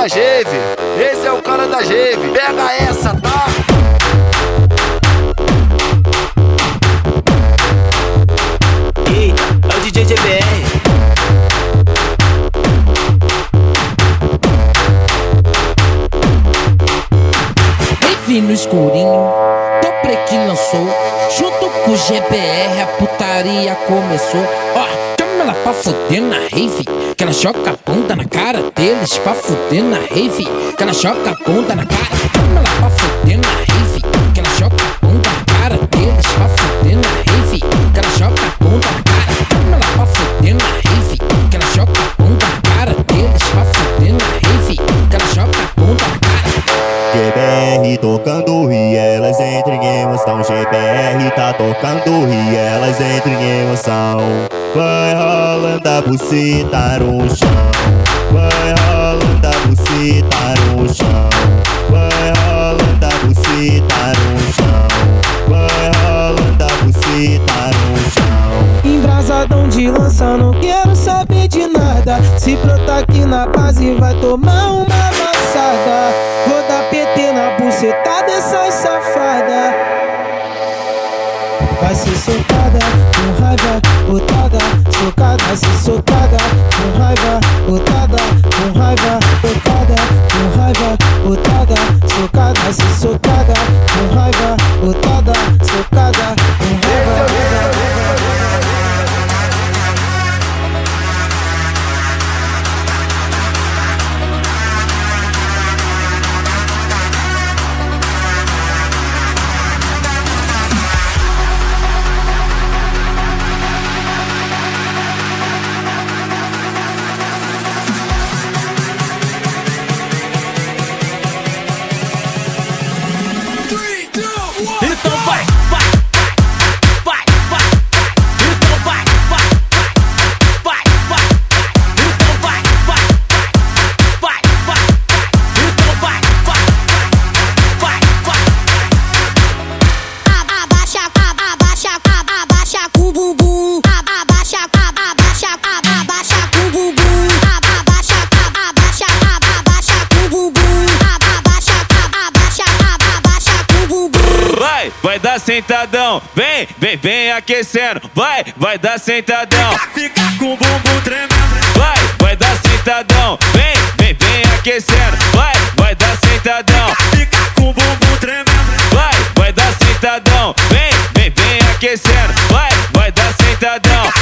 da Geve. Esse é o cara da Geve. Pega essa, tá? Eita, é o DJ GBR. No escurinho, Dobre que lançou. Junto com o GBR, a putaria começou. Ó, chama ela pra fuder na rave. Que ela choca a bunda na cara deles. Pra fuder na rave. Que ela choca a bunda na cara. Ela pra fuder na rave. Buceta no chão. Vai rolando a no chão. Vai rolando a buceta no chão. Vai rolando a buceta no chão. Embrasadão de lança, não quero saber de nada. Se brotar aqui na base, vai tomar Vai, dar sentadão, vem, vem, vem aquecendo, vai, vai dar sentadão, Fica com o bumbum tremendo. vai, vai dar sentadão, vem, vem, vem aquecendo, vai, vai dar sentadão, Fica com o bumbum tremendo. vai, vai dar sentadão, vem, vem, vem aquecendo, vai, vai dar sentadão.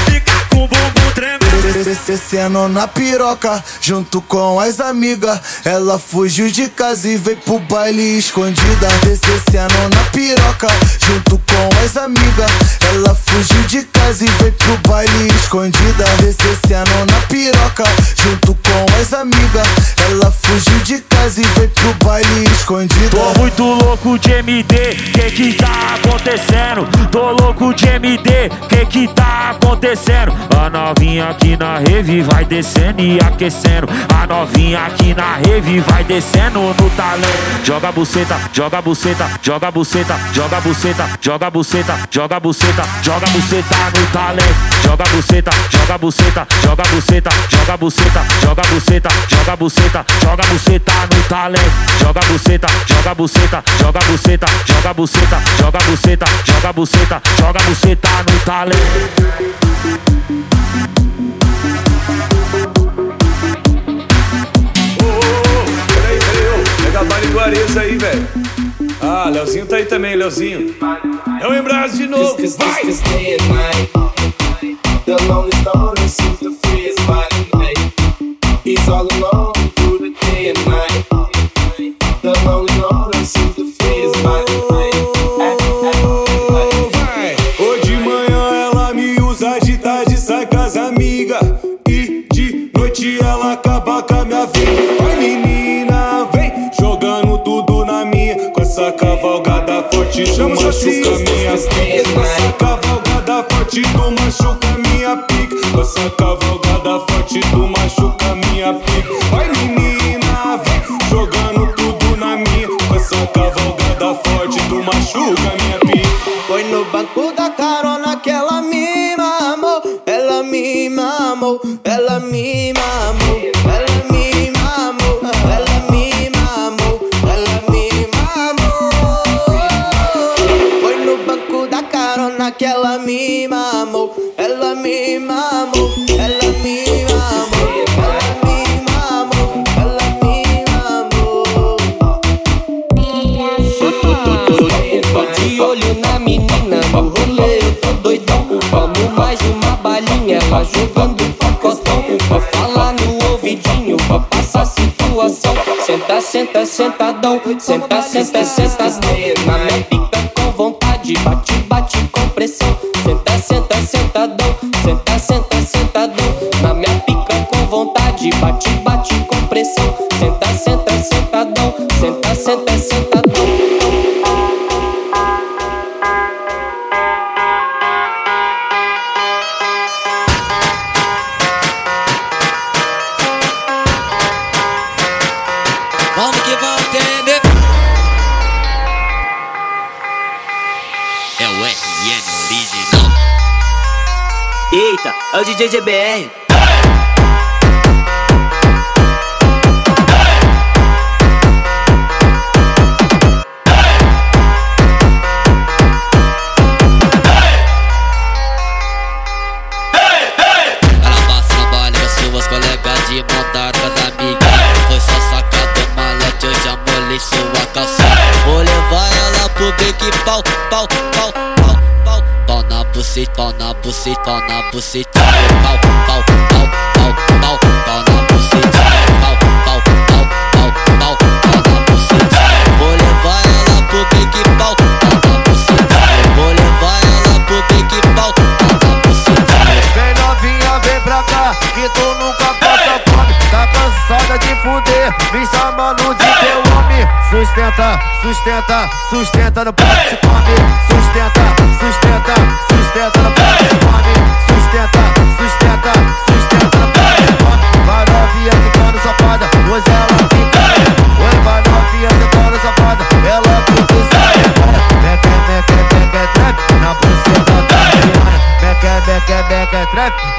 Descendo na piroca, junto com as amigas. Ela fugiu de casa e veio pro baile escondida. Descendo na piroca, junto com as amigas. Ela fugiu de casa e veio pro baile escondida. Descendo na piroca, junto com as amigas. Ela fugiu de casa e veio pro baile escondida. Tô muito louco de MD, que que tá acontecendo? Tô louco de MD, que que tá acontecendo? A novinha aqui na rave vai descendo e aquecendo. A novinha aqui na rave vai descendo no talento. Joga buceta, joga buceta, joga buceta, joga buceta, joga buceta, joga buceta, joga buceta no talento. Joga buceta, joga buceta, joga buceta, joga buceta, joga buceta, joga buceta, joga buceta no talento. Joga buceta, joga buceta, joga buceta, joga buceta, joga buceta, joga buceta, joga buceta no talento. Aí, velho. Ah, Leozinho tá aí também, Leozinho. É o Embras de novo, vai! The lonely stoner seems to free his body. He's all alone forte, tu machuca minha pica. Com essa cavalgada forte, tu machuca minha pica. Com essa cavalgada forte, tu machuca minha pica. Vai menina, vem jogando tudo na minha. Essa cavalgada forte, tu machuca minha pica. Foi no banco mais uma balinha. Ela jogando pacotão, Pra falar no ouvidinho, Pra passar a situação. Senta, senta, sentadão, senta, senta, sentadão. Na minha pica com vontade, bate, bate com pressão. Senta, senta, sentadão, senta, senta, sentadão. Na minha pica com vontade, bate, bate com pressão. Senta, senta, sentadão, senta, senta, sentadão. DJ GBR buceta, na buceta, na buceta. Pau, pau, pau, pau, pau, pau na buceta. Pau, pau, pau, pau, pau, pau na buceta. Vou levar ela pro Big Pau, pau na buceta. Vou levar ela pro Big Pau, pau na buceta. Vem novinha, vem pra cá, que tu nunca passa fome. Tá cansada de fuder, me chamando de teu homem. Sustenta, sustenta, sustenta no pau, te come.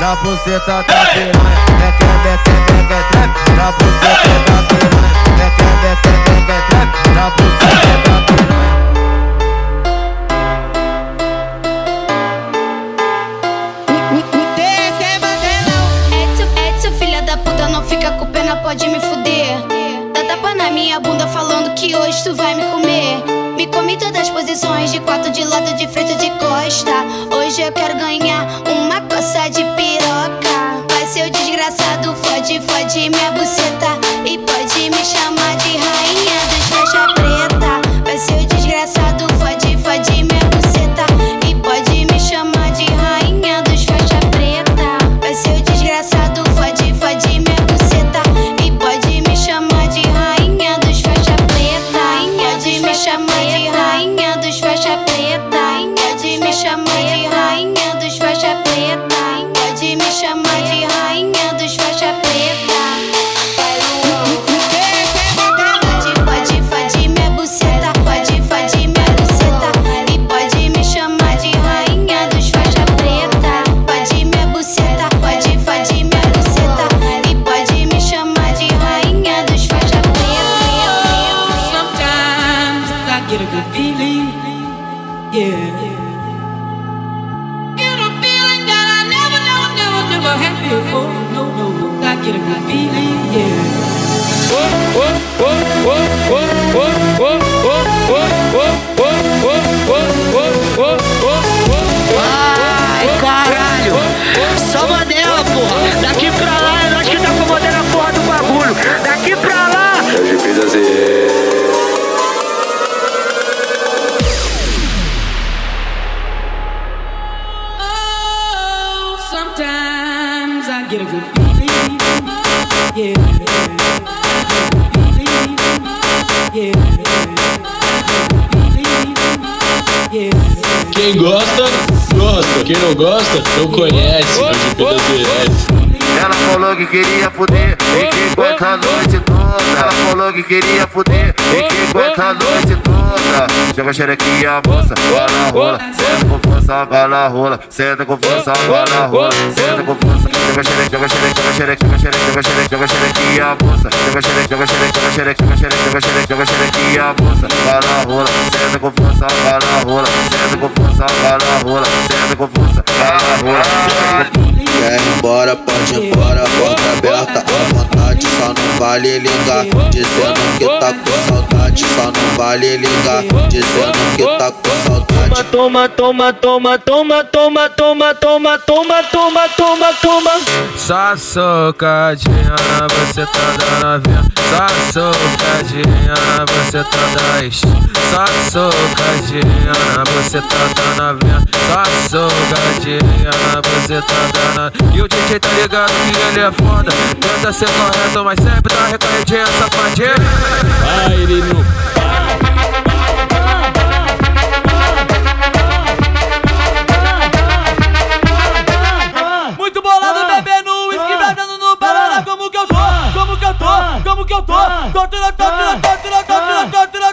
a buceta da piranha. É que chamei Quem gosta, gosta. Quem não gosta, não conhece. Ela falou que queria poder e que aguenta a noite toda. Ela falou que queria fuder e que aguenta a noite toda. Joga xerequinha, moça, vai na rola. Senta com força, vai na rola. Senta com força, vai na rola. Senta com força. Joga xereque, joga xereque, joga xereque, joga xereque, joga xereque, joga xerequinha, moça. Joga xereque, joga xereque, joga xereque, joga xereque, joga xereque, joga xerequinha, moça. Vai na rola. Senta com força, vai na rola. Senta com força, vai na rola. Senta com força, vai na rola. Senta com força. Quer ir embora, pode ir embora, porta aberta à vontade, só não vale ligar. Dizendo que tá com saudade, só não vale ligar. Dizendo que tá com saudade. Toma, toma, toma, toma, toma, toma, toma, toma, toma, toma, toma. Só socadinha você tá dando a ver. Só socadinha na você tá dando Só socadinha na você tá dando a ver. Só socadinha na você tá dando E o DJ tá ligado que ele é foda. Tenta ser correto, mas sempre tá recaidinha, safadinha. Baile no Muito bolado bebendo uísque, bebendo no banana. Como que eu tô? Como que eu tô? Como que eu tô? Tortura, tortura, tortura, tortura, tortura,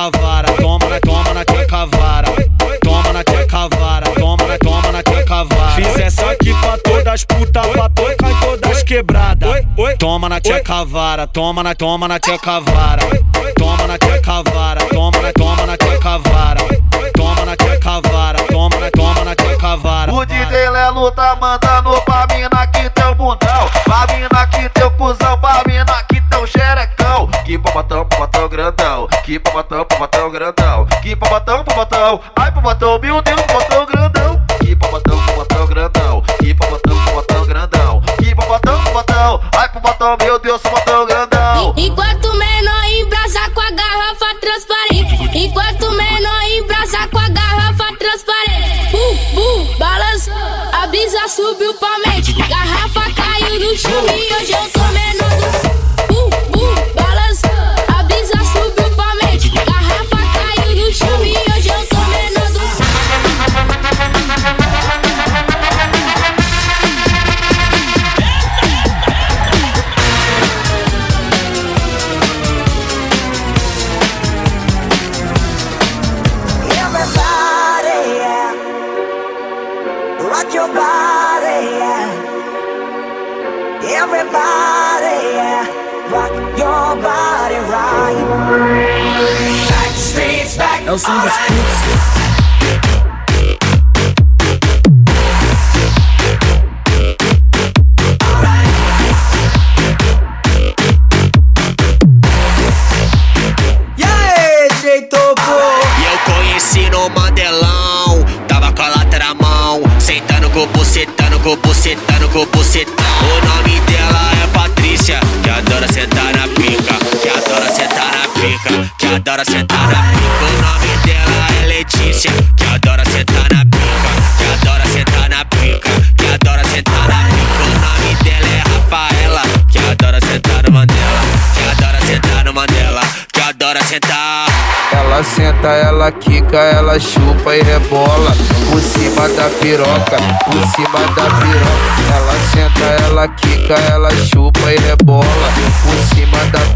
cavara, toma na, toma na tia cavara, toma na tia cavara, toma na, toma na tia cavara. Fiz essa aqui pra todas as putas, pra tocar em todas as quebradas. Toma na tia cavara, toma na, toma na tia cavara, toma na tia cavara, toma na, toma na tia cavara, toma na tia cavara, toma na, toma na tia cavara. O DJ Lelo tá mandando pra mina que teu bundão. Pra mina que teu cuzão, pra mina que teu xerecão Que pabatão, pabatão grandão Que pabatão, pabatão grandão Que pabatão, pabatão Ai pabatão, meu Deus, pabatão grandão Que pabatão, pabatão grandão Que pabatão, pabatão grandão Que pabatão, pabatão Ai pabatão, meu Deus, pabatão grandão Enquanto menor embrasa com a garrafa transparente. Enquanto menor embrasa com a garrafa transparente. Bum, bum, balançou. A brisa subiu pra mente. Garrafa caiu no chão e hoje eu tô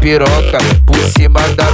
piroca, por cima da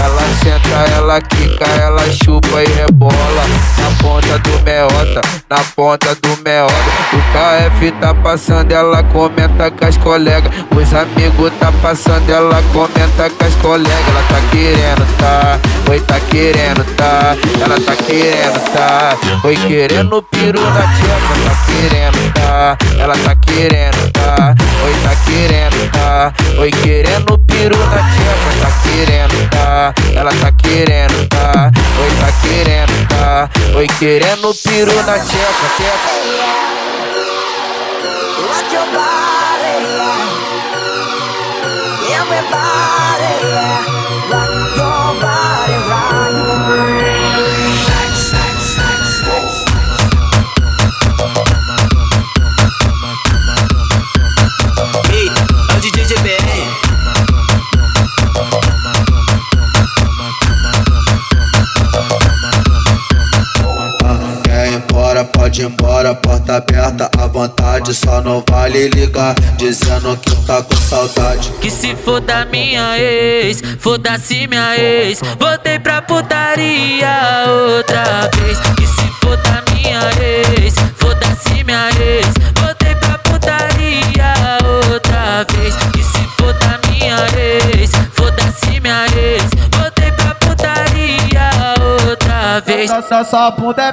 Ela senta, ela quica, ela chupa e rebola Na ponta do meota, na ponta do meota O KF tá passando, ela comenta com as colegas Os amigos tá passando, ela comenta com as colegas Ela tá querendo, tá? Oi, tá querendo, tá? Ela tá querendo, tá? Oi, querendo piru na tcheca, tá querendo, tá? Ela tá querendo, tá? Oi, tá querendo, tá? Oi, querendo piru na tcheca, tá querendo, tá? Ela tá querendo, tá? Oi, tá querendo, tá? Oi, querendo piru na tcheca, tcheca. rock your body. Everybody, yeah. Pode ir embora, porta aberta à vontade. Só não vale ligar, dizendo que tá com saudade. Que se foda minha ex, foda-se minha ex. Voltei pra putaria outra vez. Que se foda minha ex, foda-se minha ex. Voltei pra putaria outra vez. Que se foda minha ex, foda-se minha ex. Voltei pra putaria outra vez. Essa bunda é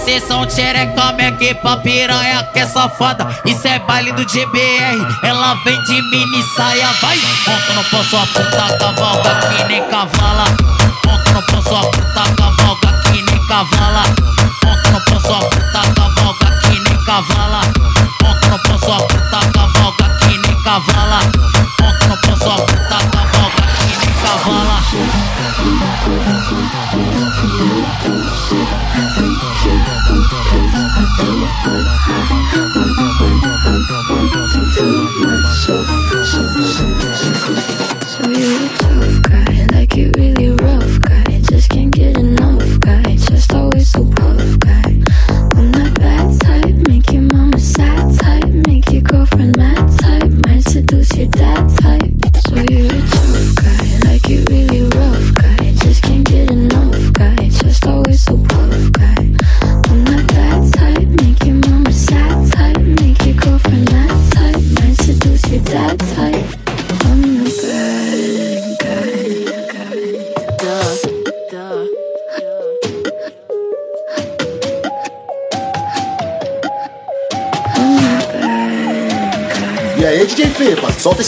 pressão. Isso é que pra piranha que é safada. Isso é baile do GBR, ela vem de mini saia, vai. Monta no pão, sua puta cavalga que nem cavala. Monta no pão, sua puta cavalga que nem cavala. Monta no pão, sua puta cavalga que nem cavala. Monta no pão, sua puta cavalga que nem cavala. Sua puta cavalga que nem cavala. Hola.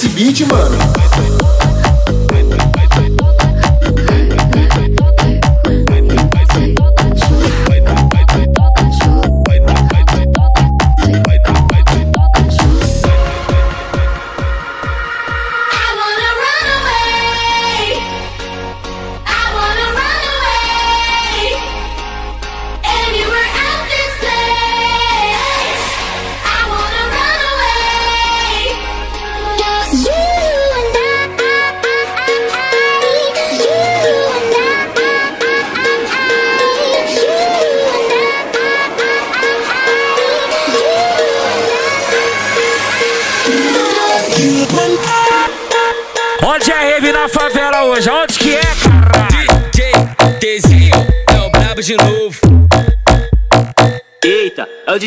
Esse beat, mano.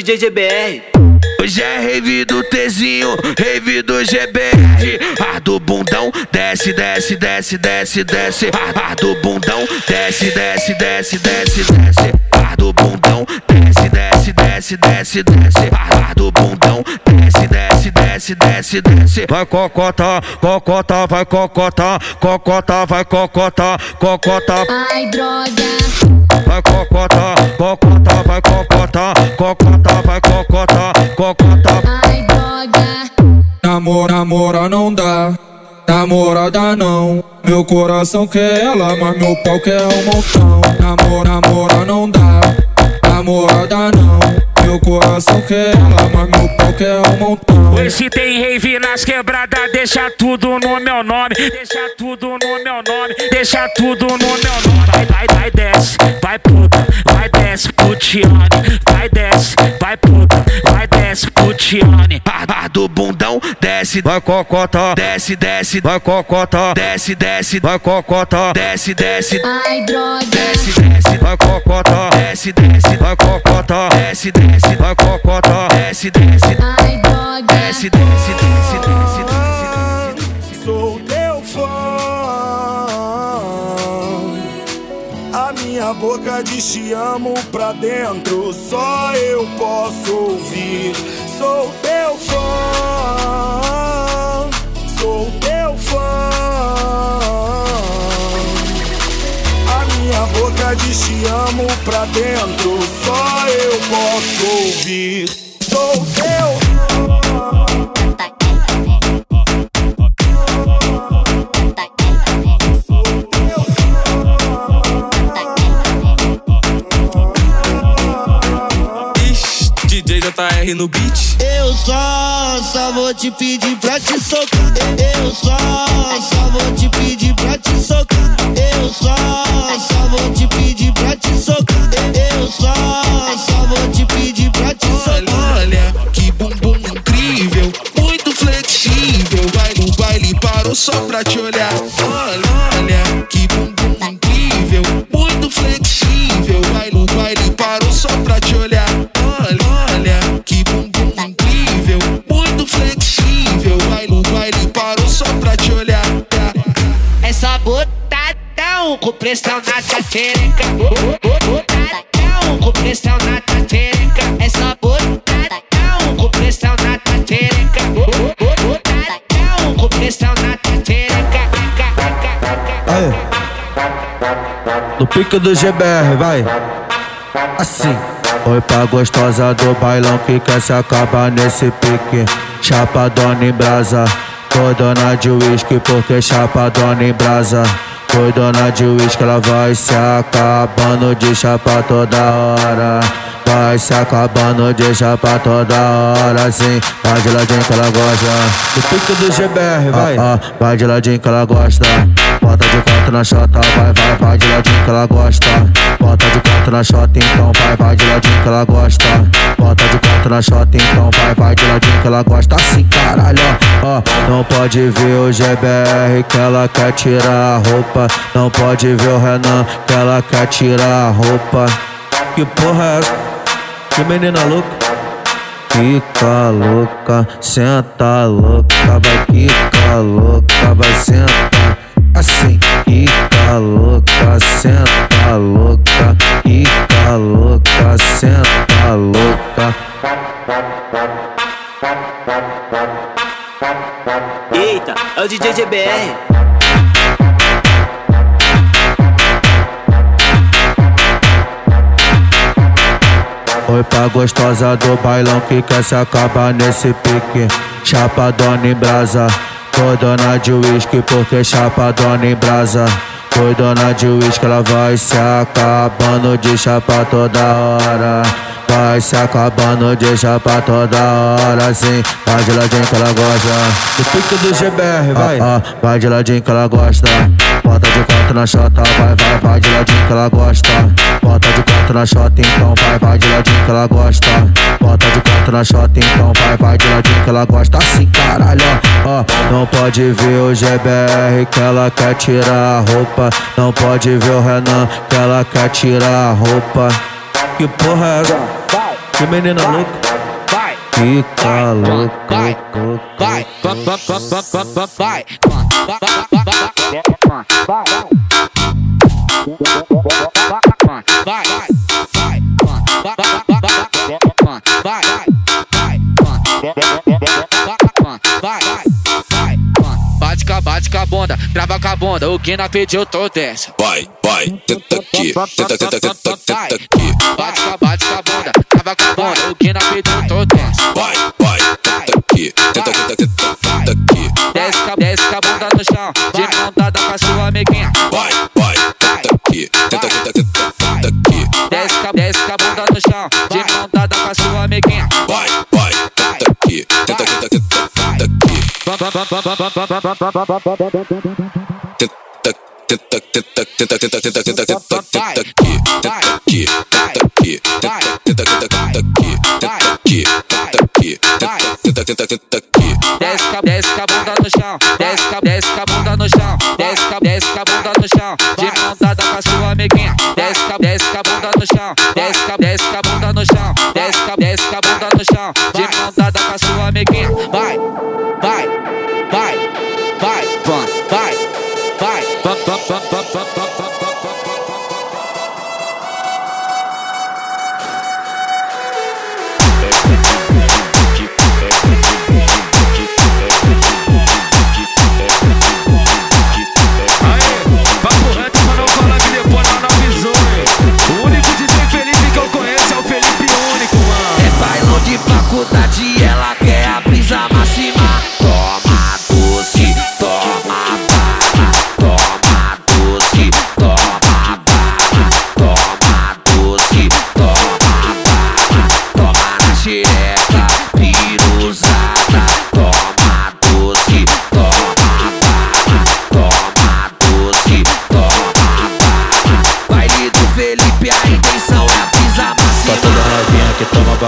DJ GBR. Hoje é rave do Tzinho, rave do GBR. Ar do bundão, desce, desce, desce, desce, desce. Ar do bundão, desce, desce, desce, desce, desce. Ar do bundão, desce, desce, desce, desce, desce. Ar do bundão, desce, desce, desce, desce, desce. Vai cocota, cocota, vai cocota, cocota, vai cocota, cocota. Ai, droga. Vai cocota, cocota, vai cocota, cocota, vai cocota, cocota. Ai, droga. Namora, namora não dá, namorada não. Meu coração quer ela, mas meu pau quer um montão. Namora, namora não dá, namorada não. Meu coração quer ela, mas meu pau quer um montão. Hoje tem rave nas quebradas, deixa tudo no meu nome, deixa tudo no meu nome, deixa tudo no meu nome. Vai, vai, vai, desce, vai puta, vai desce, putiane, vai desce, vai puta, vai desce, putiane. Ar do bundão, desce, vai cocota, desce, desce, vai cocota, desce, desce, vai cocota, desce, desce, Ai, droga. desce, desce, vai cocota, desce, desce, vai cocota, desce. desce, desce, vai cocota, desce, desce, Ai, droga. desce, desce, desce, desce, desce. Sou teu fã. A minha boca diz te amo pra dentro, só eu posso ouvir. Sou teu diz te amo pra dentro, só eu posso ouvir. Sou DJ JR no beat. Eu só, só vou te pedir pra te socar. Eu só, só vou te pedir pra te socar. Eu só, só vou te pedir pra te socar. Eu só, só vou te pedir pra te socar. Olha, que bumbum incrível, muito flexível. Vai no baile, parou só pra te olhar. Olha, olha, com pressão na tua xereca. Botadão com pressão na tua xereca. Essa botadão com pressão na tua xereca. Botadão com pressão na tua xereca. Aí. No pique do GBR, vai. Assim. Oi pra gostosa do bailão que quer se acabar nesse pique. Chapadona em brasa. Foi dona de uísque porque chapadona em brasa. Foi dona de uísque, ela vai se acabando de chapa toda hora. Vai se acabando de chapa toda hora, sim. Vai de ladinho que ela gosta. No pique do GBR, vai. Ah, ah, vai de ladinho que ela gosta. Bota de quatro na chota, vai, vai, vai de ladinho que ela gosta. Bota de quatro na chota, então vai, vai de ladinho que ela gosta. Bota de quatro na chota, então vai, vai de ladinho que ela gosta. Assim, caralho, ó. ó. Não pode ver o GBR que ela quer tirar a roupa. Não pode ver o Renan que ela quer tirar a roupa. Que porra é essa? Que menina louca? Fica louca, senta louca, vai ficar louca, vai sentar assim. Fica louca, senta louca, fica louca, senta louca. Eita, é o DJ GBR. Oi pra gostosa do bailão que quer se acabar nesse pique. Chapadona em brasa, foi dona de uísque porque chapadona em brasa. Foi dona de uísque, ela vai se acabando de chapa toda hora. Vai se acabando de chapa toda hora, sim. Vai de ladinho que ela gosta. Do pique do GBR, vai. Ah, ah, vai de ladinho que ela gosta. Bota de quatro na chota, vai, vai, vai de ladinho que ela gosta. Bota de quatro na chota, então vai, vai de ladinho que ela gosta. Bota de quatro na chota, então vai, vai de ladinho que ela gosta. Assim, caralho, ó. Não pode ver o GBR que ela quer tirar a roupa. Não pode ver o Renan que ela quer tirar a roupa. Que porra é essa? Que menina louca? Fica louca, louca. Vai, vai, vai, vai, vai, vai, Bate com a bate com a bunda, trava com a bunda, o que na pediu tô dessa. Vai, vai, tenta aqui, tenta, tenta, tenta, tenta aqui. Bate com a bate com a bunda, trava com a bunda, o que na pediu tô dessa. Vai, vai, tenta aqui, tenta, tenta, tenta, tenta aqui. Desce com a bunda no chão, de no chão, de mão com a sua amiguinha. Vai, vai, tenta aqui, tenta aqui, tenta aqui, tenta aqui. Tenta, tenta, tenta, tenta, tenta, tenta, tenta, tenta aqui, tenta aqui, tenta aqui, tenta, tenta, tenta, tenta aqui, tenta aqui, tenta aqui, tenta, tenta, tenta aqui. Desce, desce a bunda no chão, desce, desce a bunda no chão, desce, desce a bunda no chão, de mão com a sua amiguinha desce com a bunda no chão, desce com a, desce a bunda no chão, de mão dada com a sua amiguinha, vai. rodar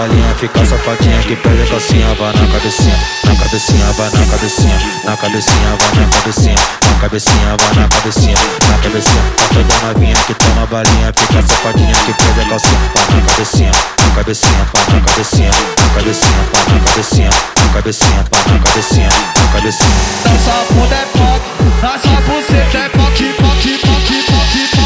balinha, fica safadinha que perde a calcinha, vai na cabecinha, na cabecinha, vai na cabecinha, na cabecinha, vai na cabecinha, na cabecinha, vai na cabecinha, na cabecinha. Pra toda novinha que toma balinha, fica safadinha que perde a calcinha, vai na cabecinha, na cabecinha, vai na cabecinha, na cabecinha, vai na cabecinha, na cabecinha, vai na cabecinha, na cabecinha. Dança bunda é pop, dança buceta é poc, poc, poc, poc, poc,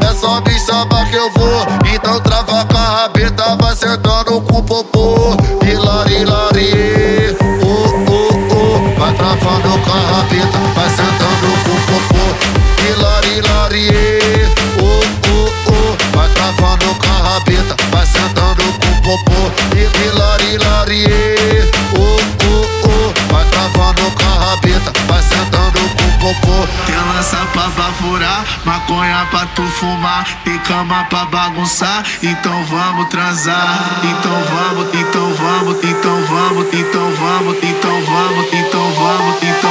É só me chamar que eu vou. Então trava com a rabeta, vai sentando com o popô. Hilari, hilari, oh, oh, oh. Vai travando com a rabeta, vai sentando com o popô. Hilari, hilari, oh, oh, oh. Vai travando com a rabeta, vai sentando com o popô. Hilari, hilari, oh, oh, Tem lança pra bafurar, maconha pra tu fumar, tem cama pra bagunçar, então vamos transar. Então vamos, então vamos, então vamos, então vamos, então vamos, então vamos, então vamos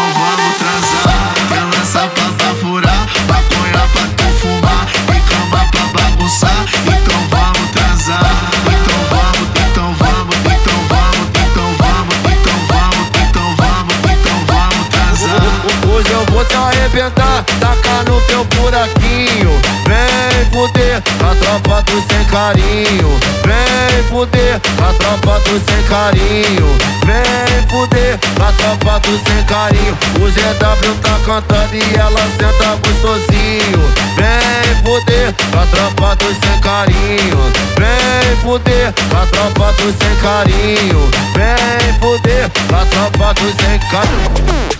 arrebentar, tacar no teu buraquinho. Vem fuder, a tropa do sem carinho. Vem fuder, a tropa do sem carinho. Vem fuder, a tropa do sem carinho. O ZW tá cantando e ela senta gostosinho. Vem fuder, a tropa do sem carinho. Vem fuder, a tropa do sem carinho. Vem fuder, a tropa do sem carinho.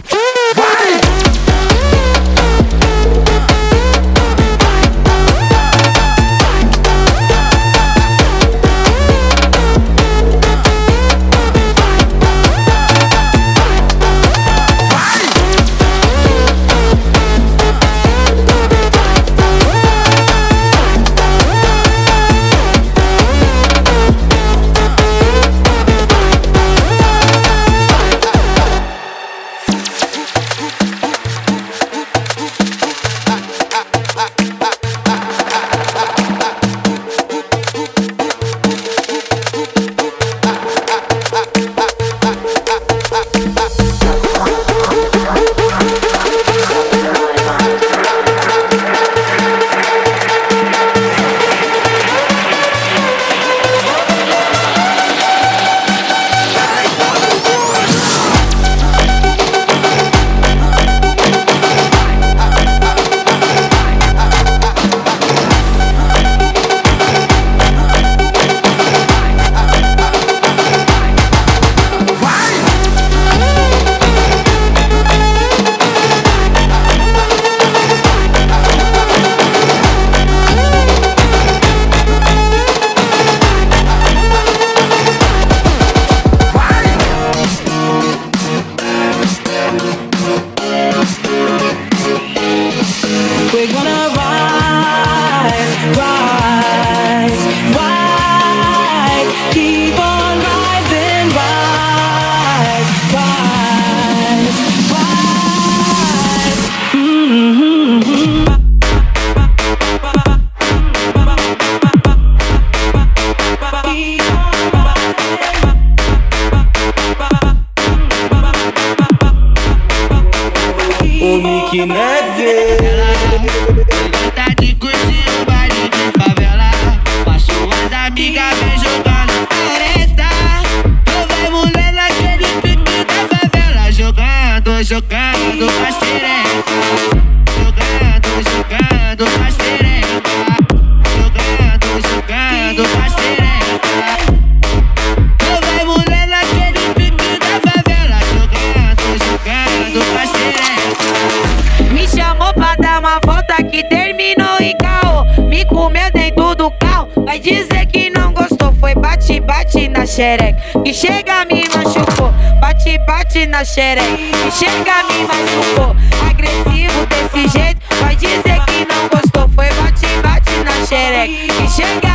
Xereca. Que chega, me machucou. Bate, bate na xereca. Que chega, me machucou. Agressivo desse jeito. Vai dizer que não gostou. Foi bate, bate na xereca. Que chega,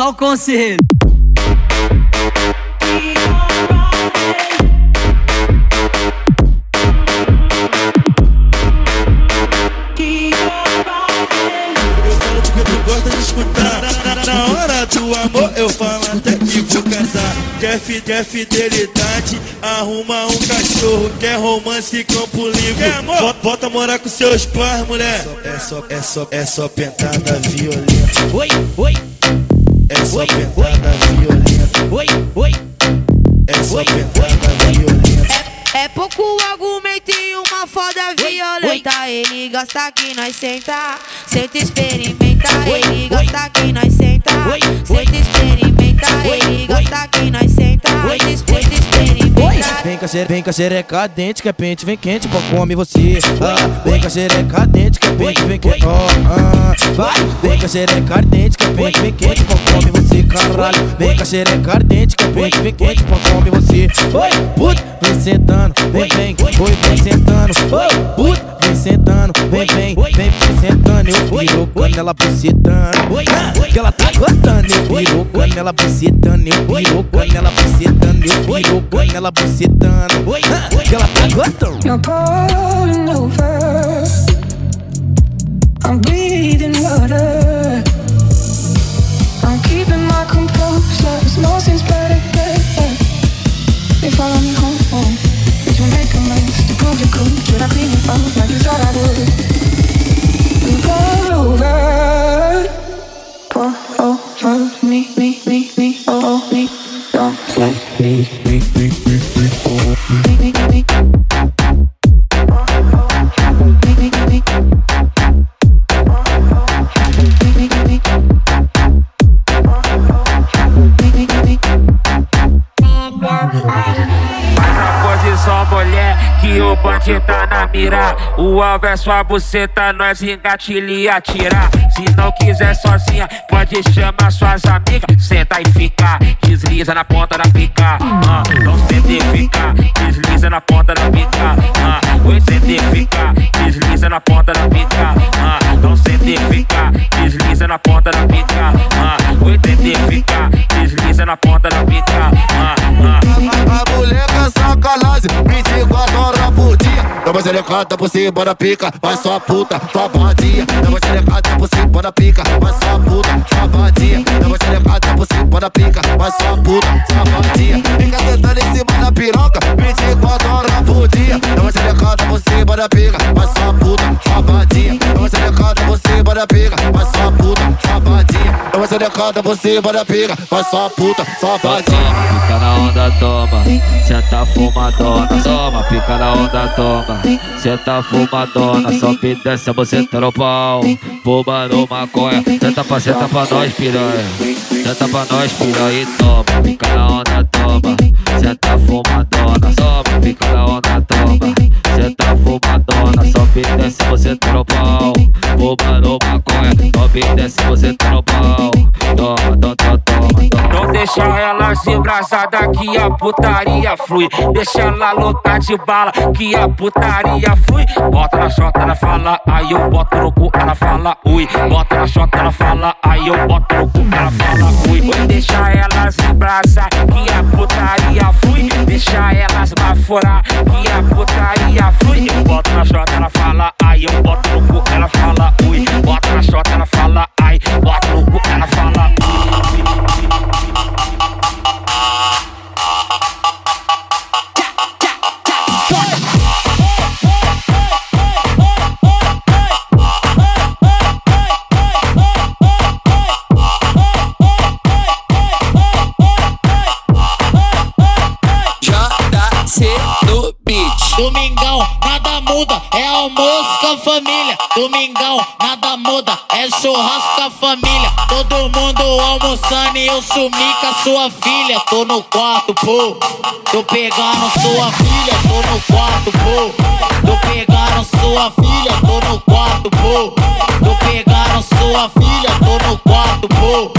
só o conselho. Tu gosta de escutar na, na- na hora do amor eu falo até que vou casar. Quer, fi, quer fidelidade, arruma um cachorro Quer romance, campo livre. Quer amor? Bota, bota morar com seus pais, mulher. É só, é só, é só pentada violenta. Oi, oi É só pentada violenta. Oi, oi. É só pentada violenta. É pouco argumento e uma foda violenta. Ele gosta que nós senta, senta e experimenta. Ele gosta que nós senta, senta e experimenta. Ele gosta que nós senta, senta e experimenta. Vem com a xere- vem com a xereca dente, que é pente, vem quente, pô, come você. Ah, vem com a xereca dente, que é pente, vem quente. Ó, ah, vai. Vem com a xereca ardente, que é pente, vem quente, pô, come você, caralho. Vem com a xereca ardente, que é pente, vem quente, pô, come você. Oi, puto, vem sentando, vem, vem, oi, vem sentando. Oi, puto, vem sentando, vem, vem, vem, vem sentando. Eu pirocando, ela bucetando. Que ela tá gostando, eu pirocando, ela bucetando. Eu pirocando, ela bucetando. Eu pirocando, ela bucetando. Ah, que ela tá gostando. You're pouring over. I'm breathing water. I'm keeping my composure. There's no sense better You follow me home. Did you make amends to prove you could? Should I clean you up like you thought I would? Over. Over me, me, me, me, oh, me. Don't let me, me, me, me, me, oh, me. O bandido tá na mira. O alvo é sua buceta, nós engatilha e atira. Se não quiser sozinha, pode chamar suas amigas. Senta e fica, desliza na ponta da uma xerecada por cima da pica, vai sua puta, sua vadia. Dá uma xerecada por cima da pica, vai sua puta, sua vadia. Dá uma xerecada por cima da pica, vai sua puta, sua vadia. Fica sentando em cima da piroca, 24 horas por dia. Dá uma xerecada por cima da pica, vai sua puta, sua vadia. Dá uma xerecada por cima da pica, vai sua puta, sua vadia. Dá uma selecada, você vai da pega. Vai só puta, só vai. Pica na onda, toma, senta fumadona, toma, pica na onda, toma, senta fumadona, só desce você tá no pau, no maconha, senta pra, senta pra nós piranha, senta pra nós piranha e toma, pica na onda, toma, senta fumadona, toma, pica na onda, toma, senta fumadona, só desce você tá no pau, boba no maconha, só desce você tá no pau, toma, toma, toma, toma. Não deixa ela se embrasada que a putaria flui. Deixa ela louca de bala que a putaria flui. Bota na chota, ela fala, aí eu boto no cu, ela fala ui. Bota na chota, ela fala, aí eu boto no cu, ela fala ui. Deixa ela se embrasar putaria flui. Deixa elas baforar que a putaria flui. Eu boto na chota, ela fala, aí eu boto no cu, ela fala ui. Bota na chota, ela fala, ai, bota no cu, ela fala No beat. Domingão, nada muda, é almoço com a família. Domingão, nada muda, é churrasco com a família. Todo mundo almoçando e eu sumi com a sua filha. Tô no quarto, pô. Tô pegando sua filha, tô no quarto, pô. Tô pegando sua filha, tô no quarto, pô. Tô pegando sua filha, tô no quarto, pô.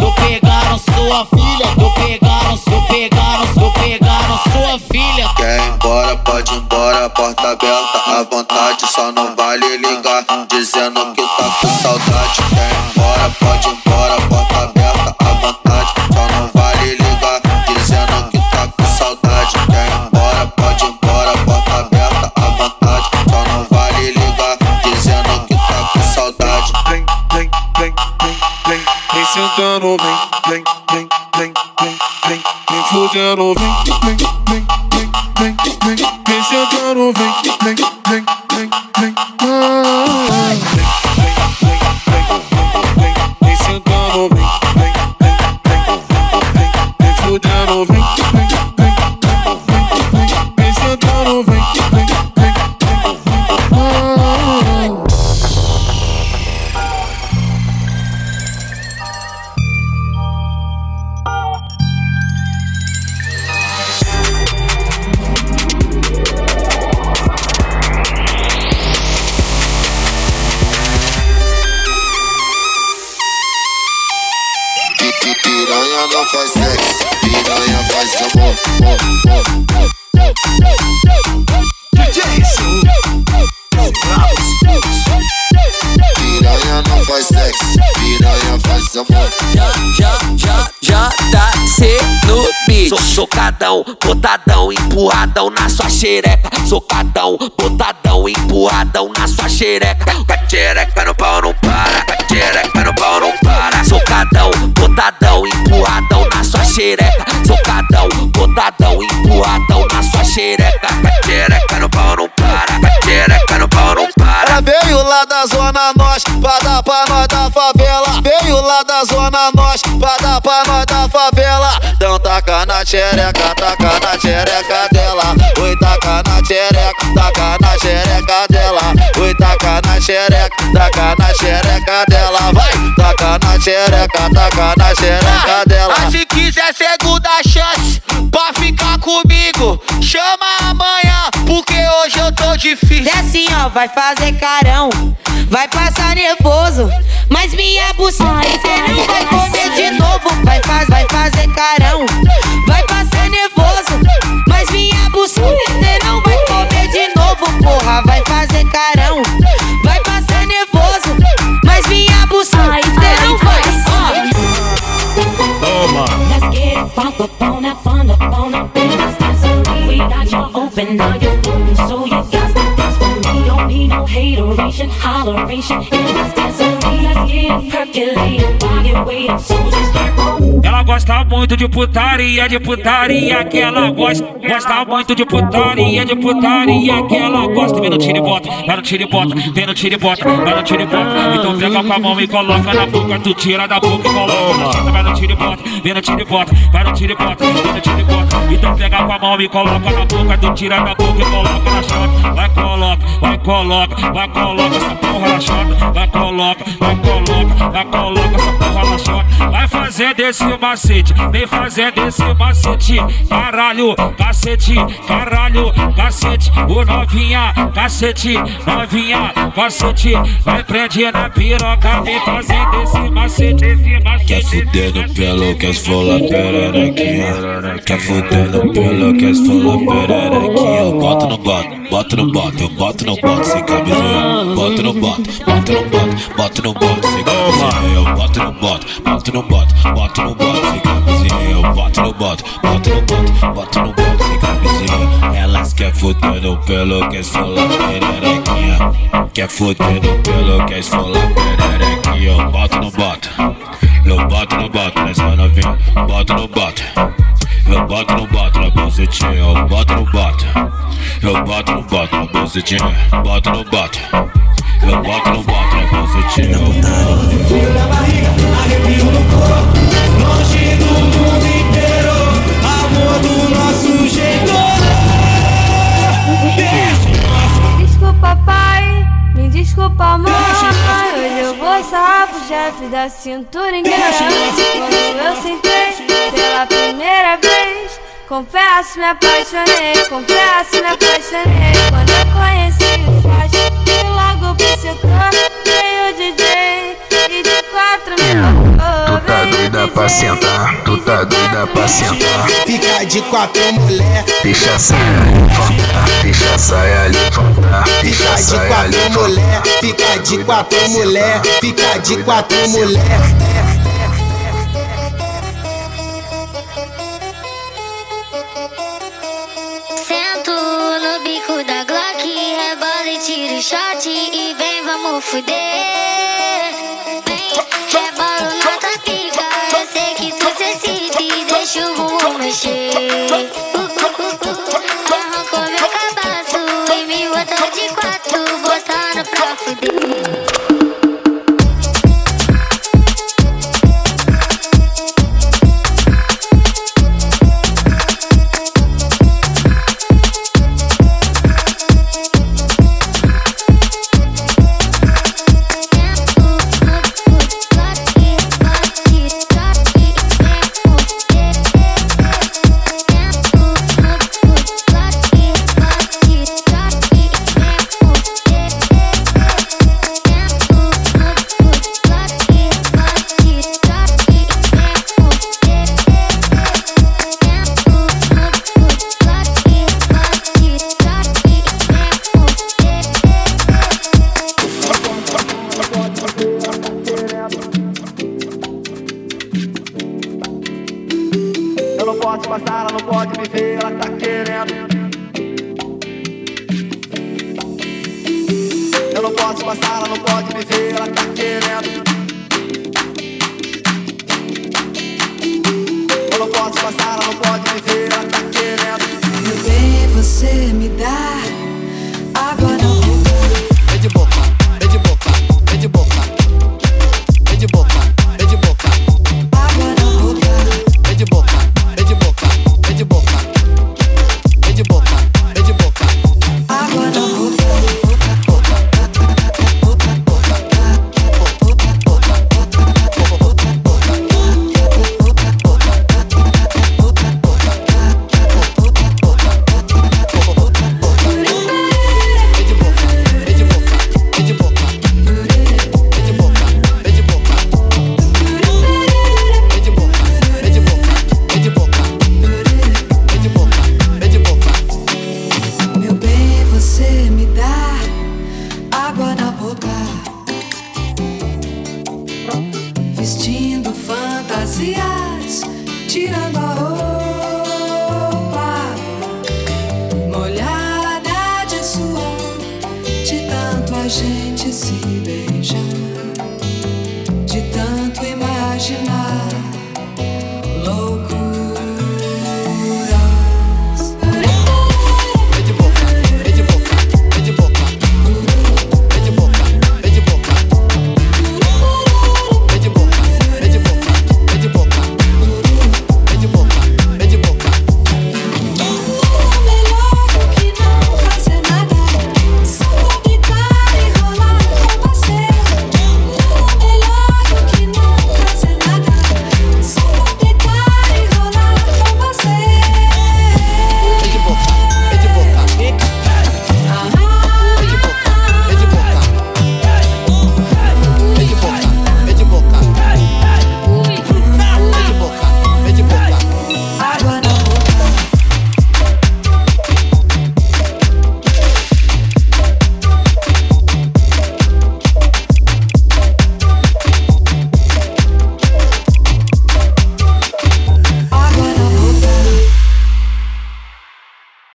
Tô pegando sua filha, tô pegando, pode ir embora, porta aberta à vontade, só não vale ligar, dizendo que tá com saudade. Quer ir embora, pode ir embora, porta aberta à vontade, só não vale ligar, dizendo que tá com saudade. Quer ir embora, pode ir embora, porta aberta à vontade, só não vale ligar, dizendo que tá com saudade. Vem, vem, vem, vem, vem, vem sentando, vem, vem, vem, vem, vem, vem, vem fudendo, vem, vem, vem, vem sentando, vem, vem, vem, vem, vem, ah, pau não para, a xereca no pau não para. Ela veio lá da zona norte pra dar pra nós da favela. Veio lá da zona norte pra dar pra nós da favela. Então taca na xereca, taca na xereca dela. Oi, taca na xereca, taca na xereca dela. Oi, taca na xereca, taca na xereca dela. Vai, taca na xereca, taca na xereca dela. Mas se quiser segunda chance pra ficar comigo, chama difícil. Desce, ó, vai fazer carão, vai passar nervoso. Mas minha buceta cê não vai comer de novo. Vai, faz, vai fazer carão, vai passar nervoso. Mas minha buceta cê não vai comer de novo, porra. Vai fazer carão, vai passar nervoso. Mas minha buceta cê não vai. Toma. Holleration. Ela gosta muito de putaria, de putaria que ela gosta. Gosta muito de putaria, de putaria que ela gosta. Vem no tiro e bota, vai no tiro e bota, vem no tiro e bota, no tiro e bota. Então pega com a mão e coloca na boca, tu tira da boca e coloca no tiro e bota, vem no tiro e bota, vai no tiro e bota, tiro e bota. Com a mão e coloca na boca, tu tira da boca e coloca na chata. Vai coloca, vai coloca, vai coloca essa porra na chata. Vai coloca, vai coloca, vai coloca essa porra na chata. Vai fazer desse macete, vem fazer desse macete. Caralho, cacete, caralho, cacete. O novinha, cacete, novinha, cacete. Vai prender na piroca, vem fazer desse macete, esse macete. Quer fuder no pelo, quer esfolar pererequinha Quer fuder pelo, quer esfolar pererequinha Eu boto no boto, boto no boto, eu boto no boto sem camisinha Boto no boto, boto no boto, boto no boto sem camisinha Eu boto no boto, boto no boto, boto no boto sem camisinha Eu boto no boto, boto no boto, boto no boto sem camisinha Elas quer fuder no pelo, quer esfolar pererequinha Quer fuder no pelo, quer esfolar pererequinha Eu boto no boto eu boto no boto nessa novinha, boto no boto. Eu boto no boto na bucetinha, eu boto no boto. Eu boto no boto na bucetinha, boto no boto. Eu boto no boto na bucetinha. Frio na barriga, arrepio no corpo. Longe do mundo inteiro, amor do nosso jeito. Desculpa, pai, me desculpa, mãe. Hoje eu vou sarrar pro chefe da cintura inteira. Confesso, me apaixonei. Confesso, me apaixonei. Quando eu conheci o faixa, fui logo pro setor. Veio o DJ e de quatro me Tu tá doida pra sentar, tu tá doida pra sentar. Fica de quatro mulher, Deixa a saia levantar, deixa a saia levantar, deixa fica a de saia quatro mulher, levantar. fica de quatro mulher, fica de quatro mulher. Shot e vem, vamos fuder. Vem, rebolo na tua pica, eu sei que tu necessita e deixa o bumbum mexer. Arrancou meu cabaço e me botou de quatro, botando pra fuder.